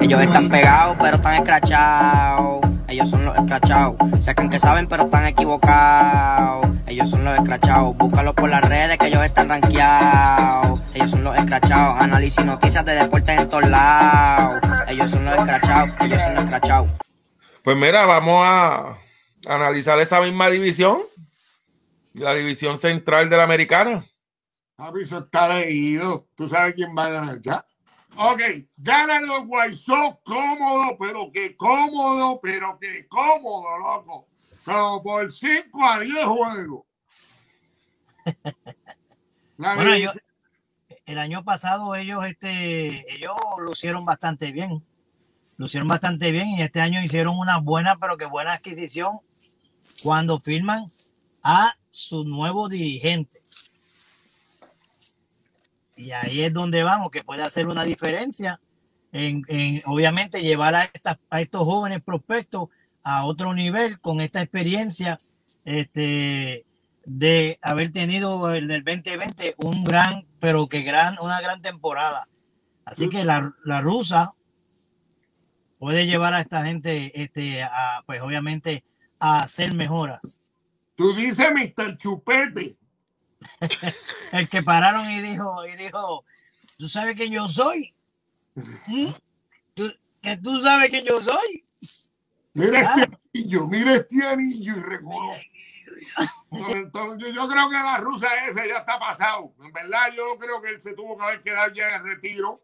Ellos están pegados, pero están escrachados. Ellos son los escrachados. Sacan que saben, pero están equivocados. Ellos son los escrachados. Búscalos por las redes, que ellos están rankeados. Ellos son los escrachados. Análisis noticias de deportes en todos lados. Ellos son los escrachados. Ellos son los escrachados. Pues mira, vamos a analizar esa misma división. La división central de la americana. Aviso está leído. Tú sabes quién va a ganar ya. Ok, ganan los White Sox cómodo, pero que cómodo, pero que cómodo, loco. Como por 5 a 10 juegos. bueno, ellos, el año pasado ellos, este, ellos lucieron bastante bien. Lucieron bastante bien y este año hicieron una buena, pero que buena adquisición cuando firman a su nuevo dirigente. Y ahí es donde vamos, que puede hacer una diferencia en, obviamente llevar a, a estos jóvenes prospectos a otro nivel con esta experiencia este, de haber tenido en el 2020 un gran, pero que gran, una gran temporada. Así que la, la rusa puede llevar a esta gente, este, a, pues obviamente, a hacer mejoras. Tú dices, Mr. Chupete. el que pararon y dijo, y dijo, ¿tú sabes quién yo soy? ¿Mm? ¿Que tú sabes quién yo soy? Mira este ah. anillo, mira este anillo y reconoce. Entonces, yo, creo que la rusa ese ya está pasado. En verdad, yo creo que él se tuvo que haber quedado ya en retiro.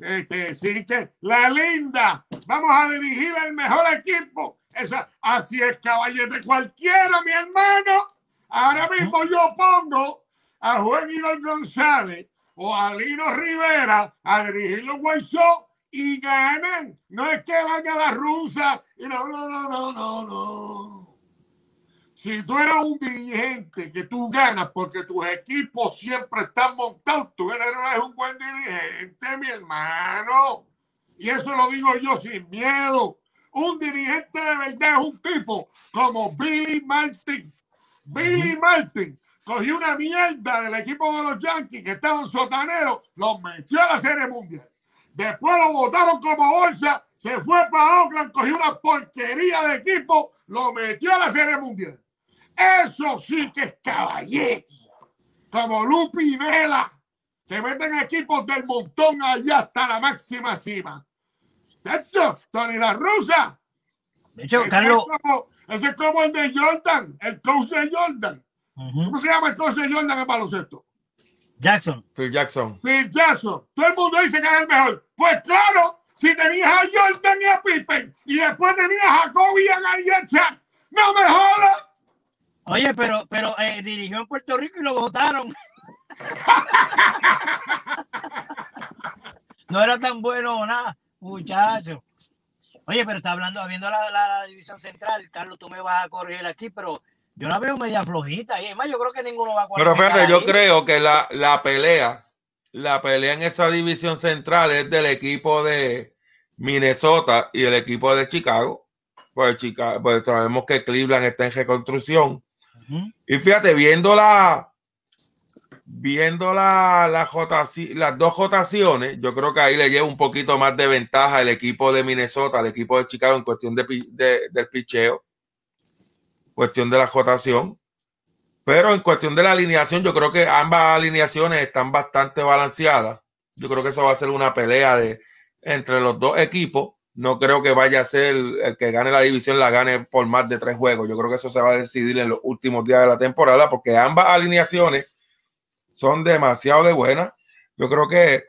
Este, sí, que la linda, vamos a dirigir el mejor equipo. Esa, así es, caballete, cualquiera, mi hermano. Ahora mismo yo pongo a Juan Igor González o a Lino Rivera a dirigir los White Sox y ganan. No es que vaya la rusa y no, no, no, no, no, no. Si tú eres un dirigente que tú ganas porque tus equipos siempre están montados, tú eres un buen dirigente, mi hermano. Y eso lo digo yo sin miedo. Un dirigente de verdad es un tipo como Billy Martin. Billy Martin cogió una mierda del equipo de los Yankees que estaban sotaneros, los metió a la Serie Mundial. Después lo votaron como bolsa, se fue para Oakland, cogió una porquería de equipo, lo metió a la Serie Mundial. Eso sí que es caballete. Como Lupi Vela, que meten equipos del montón allá hasta la máxima cima. Esto, Tony La Rusa. De hecho, Carlos. ese es como el de Jordan, el coach de Jordan. ¿Cómo se llama el coach de Jordan en baloncesto? Jackson. Phil Jackson. Phil Jackson. Todo el mundo dice que es el mejor. Pues claro, si tenías a Jordan y a Pippen y después tenías a Kobe y a Gary no me jodas. Oye, pero, pero eh, dirigió en Puerto Rico y lo votaron. no era tan bueno o nada, muchacho. Oye, pero está hablando, viendo la, la, división central, Carlos, tú me vas a corregir aquí, pero yo la veo media flojita. Y además, yo creo que ninguno va a Pero espérate, yo creo que la, la pelea, la pelea en esa división central es del equipo de Minnesota y el equipo de Chicago. Pues, Chicago, pues sabemos que Cleveland está en reconstrucción y fíjate, viendo la viendo la, las dos jotaciones, yo creo que ahí le lleva un poquito más de ventaja el equipo de Minnesota al equipo de Chicago en cuestión de, del picheo, cuestión de la jotación. Pero en cuestión de la alineación, yo creo que ambas alineaciones están bastante balanceadas. Yo creo que eso va a ser una pelea de, entre los dos equipos no creo que vaya a ser el que gane la división, la gane por más de tres juegos. Yo creo que eso se va a decidir en los últimos días de la temporada porque ambas alineaciones son demasiado de buenas. Yo creo que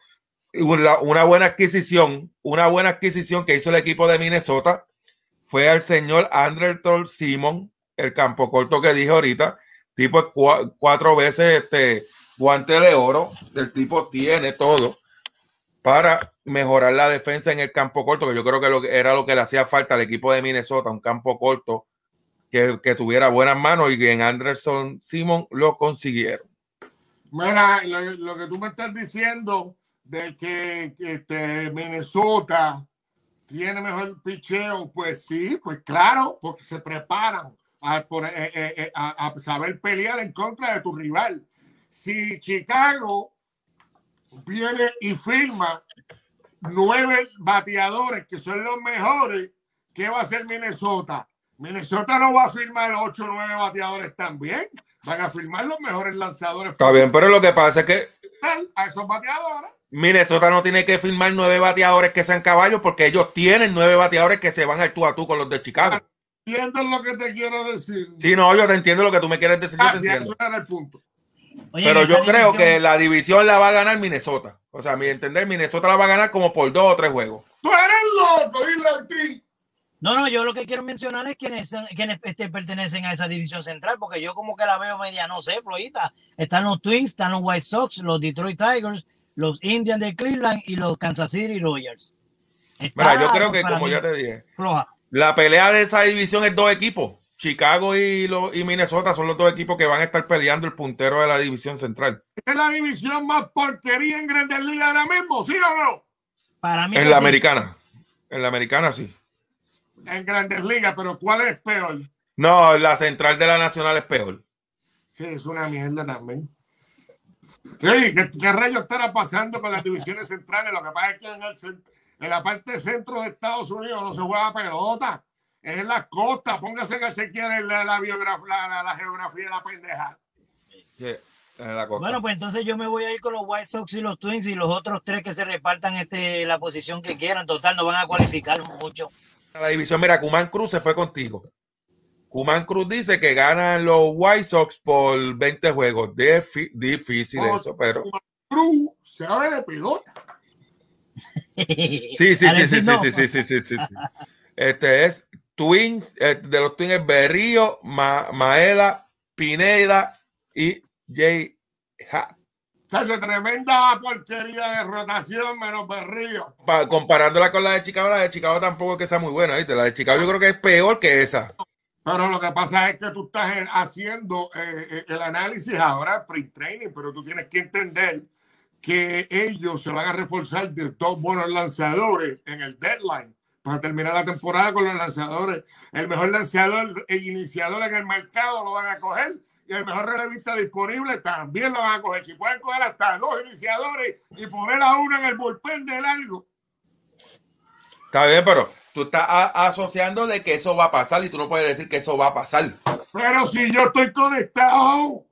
una, buena adquisición, una buena adquisición que hizo el equipo de Minnesota fue al señor Anderton Simon, el campo corto que dije ahorita, tipo cuatro veces este guante de oro, el tipo tiene todo para mejorar la defensa en el campo corto, que yo creo que, lo era lo que le hacía falta al equipo de Minnesota, un campo corto que, tuviera buenas manos y que en Anderson Simon lo consiguieron. Mira, lo, que tú me estás diciendo de que, este, Minnesota tiene mejor picheo, pues sí, pues claro, porque se preparan a, por, eh, eh, eh, a saber pelear en contra de tu rival. Si Chicago viene y firma nueve bateadores que son los mejores, ¿qué va a hacer Minnesota? Minnesota no va a firmar ocho o nueve bateadores también. Van a firmar los mejores lanzadores. Está bien, pero lo que pasa es que A esos bateadores. Minnesota no tiene que firmar nueve bateadores que sean caballos porque ellos tienen nueve bateadores que se van al tú a tú con los de Chicago. ¿Entiendes lo que te quiero decir? Sí, no, yo te entiendo lo que tú me quieres decir. yo Ah, te sí, entiendo. eso era el punto. Oye, Pero yo creo división- que la división la va a ganar Minnesota. O sea, a mi entender, Minnesota la va a ganar como por dos o tres juegos. Tú eres loco, dile a ti. No, no, yo lo que quiero mencionar es quiénes, son- quiénes este, pertenecen a esa división central, porque yo como que la veo media, no sé, Florida. Están los Twins, están los White Sox, los Detroit Tigers, los Indians de Cleveland y los Kansas City Royals. Está, Mira, yo creo que, para como mí, ya te dije, floja. La pelea de esa división es dos equipos. Chicago y, lo- y Minnesota son los dos equipos que van a estar peleando el puntero de la división central. Es la división más porquería en Grandes Ligas ahora mismo, ¿sí o no? Para mí En la sí. americana. En la americana sí. En Grandes Ligas, pero ¿cuál es peor? No, la central de la nacional es peor. Sí, es una mierda también. Sí, ¿qué, qué rayos estará pasando con las divisiones centrales? Lo que pasa es que en, el cent- en la parte centro de Estados Unidos no se juega pelota. Es en las costas. Póngase a chequear la, la, la, la- la geografía de la pendeja. Sí, en la costa. Bueno, pues entonces yo me voy a ir con los White Sox y los Twins y los otros tres que se repartan este, la posición que quieran. Total, no van a cualificar mucho. la división, mira, Cuman Cruz se fue contigo. Cuman Cruz dice que ganan los White Sox por 20 juegos. Difícil Oh. eso, pero. Cruz se abre de pelota. Sí, sí, sí, sí, sí, no. sí, sí, sí, sí, sí, sí. Este es Twins, eh, de los Twins es Berrío, Ma- Maeda, Pineda y Jay Ha. Esa tremenda porquería de rotación menos berrío. Pa- comparándola con la de Chicago, la de Chicago tampoco es que sea muy buena, ¿viste? La de Chicago yo creo que es peor que esa. Pero lo que pasa es que tú estás haciendo eh, eh, el análisis ahora pre-training, pero tú tienes que entender que ellos se van a reforzar de dos buenos lanzadores en el deadline para terminar la temporada con los lanzadores. El mejor lanzador e iniciador en el mercado lo van a coger y el mejor relevista disponible también lo van a coger. Si pueden coger hasta dos iniciadores y poner a uno en el bullpen de largo. Está bien, pero tú estás asociando de que eso va a pasar y tú no puedes decir que eso va a pasar. Pero si yo estoy conectado,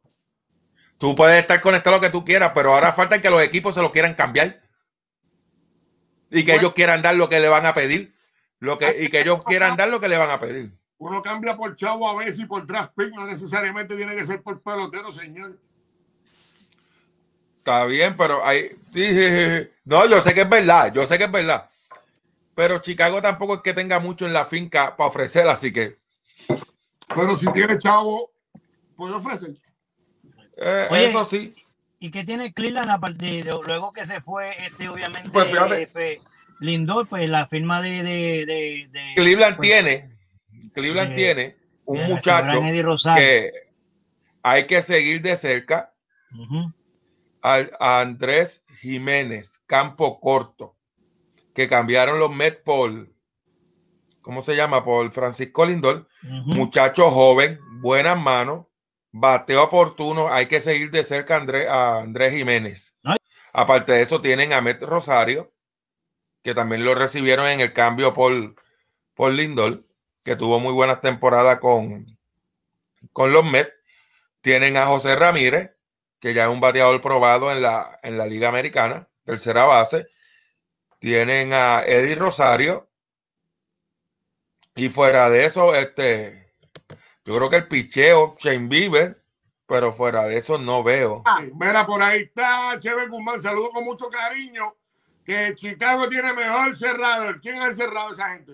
Tú puedes estar conectado lo que tú quieras, pero ahora falta que los equipos se lo quieran cambiar. Y que Bueno. ellos quieran dar lo que le van a pedir. Lo que, y que ellos quieran dar lo que le van a pedir. Uno cambia por chavo a veces y por draft pick, no necesariamente tiene que ser por pelotero, señor. Está bien, pero sí. No, yo sé que es verdad, yo sé que es verdad. Pero Chicago tampoco es que tenga mucho en la finca para ofrecer, así que Pero si tiene chavo, puede ofrecer. Eh, Oye. eso sí. ¿Y qué tiene Cleveland aparte de, de- luego que se fue, este, obviamente, Pues fíjate. eh, pues, Lindor, pues la firma de... de, de, de- Cleveland pues, tiene, Cleveland tiene un muchacho que hay que seguir de cerca al- a Andrés Jiménez, campo corto, que cambiaron los Mets por, ¿cómo se llama? Por Francisco Lindor, Ujú. muchacho joven, buenas manos, bateo oportuno, hay que seguir de cerca a Andrés, a Andrés Jiménez. Ay. Aparte de eso, tienen a Met Rosario, que también lo recibieron en el cambio por, por Lindor, que tuvo muy buenas temporadas con, con los Mets. Tienen a José Ramírez, que ya es un bateador probado en la, en la Liga Americana, tercera base. Tienen a Eddie Rosario. Y fuera de eso, este, yo creo que el picheo, Shane Bieber, pero fuera de eso no veo. Ay, mira, por ahí está Chévere Guzmán, saludo con mucho cariño. Que Chicago tiene mejor cerrador. ¿Quién es el cerrado de esa gente?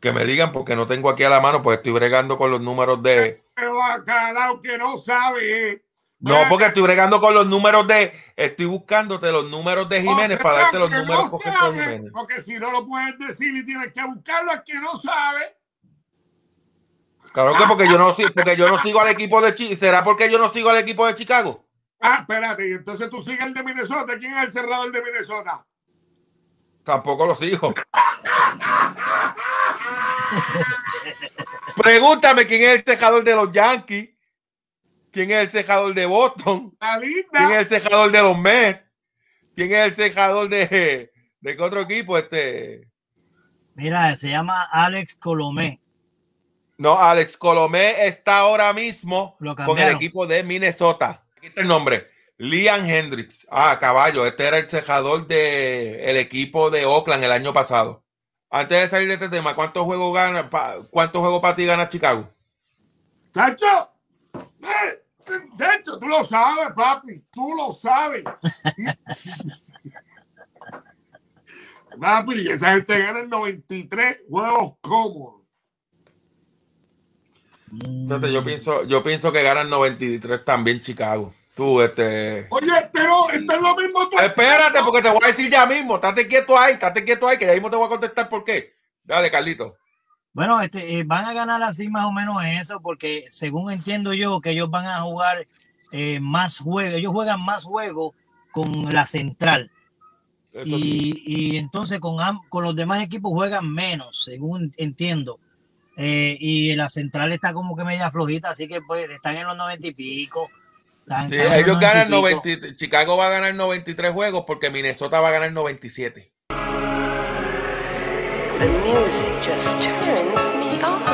Que me digan, porque no tengo aquí a la mano, pues estoy bregando con los números de. Pero bacalao que no sabe. eh. No, porque estoy bregando con los números de. Estoy buscándote los números de Jiménez O sea, para darte los números no sabe, Jiménez. Porque si no lo puedes decir y tienes que buscarlo, es que no sabe. Claro que porque yo no sigo, porque yo no sigo al equipo de Chicago. ¿Será porque yo no sigo al equipo de Chicago? Ah, espérate, y entonces tú sigues el de Minnesota. ¿Quién es el cerrador de Minnesota? Tampoco lo sigo. Pregúntame quién es el cejador de los Yankees, quién es el cejador de Boston, quién es el cejador de los Mets. ¿Quién es el cejador de, de qué otro equipo? Este. Mira, se llama Alex Colomé. No, Alex Colomé está ahora mismo con el equipo de Minnesota. Aquí está el nombre. Liam Hendricks. Ah, caballo. Este era el cejador del equipo de Oakland el año pasado. Antes de salir de este tema, ¿cuántos juegos gana, pa- cuántos juegos para ti gana Chicago? Chacho, eh, de hecho, tú lo sabes, papi, tú lo sabes. papi, esa gente gana en 93 juegos cómodos. Fíjate, yo pienso, yo pienso que ganan 93 también Chicago. Tú, este. Oye, pero esto es lo mismo. tú- Espérate, porque te voy a decir ya mismo. Estate quieto ahí, estate quieto ahí, que ya mismo te voy a contestar por qué. Dale, Carlito. Bueno, este, eh, van a ganar así más o menos eso, porque según entiendo yo, que ellos van a jugar eh, más juegos, ellos juegan más juegos con la central. Y, y entonces con, con los demás equipos juegan menos, según entiendo. Eh, y la central está como que media flojita, así que pues están en los noventa y pico. Están- Sí, están en los ellos ganan 90 y pico. 90, Chicago va a ganar 93 juegos porque Minnesota va a ganar 97. The music just turns me on.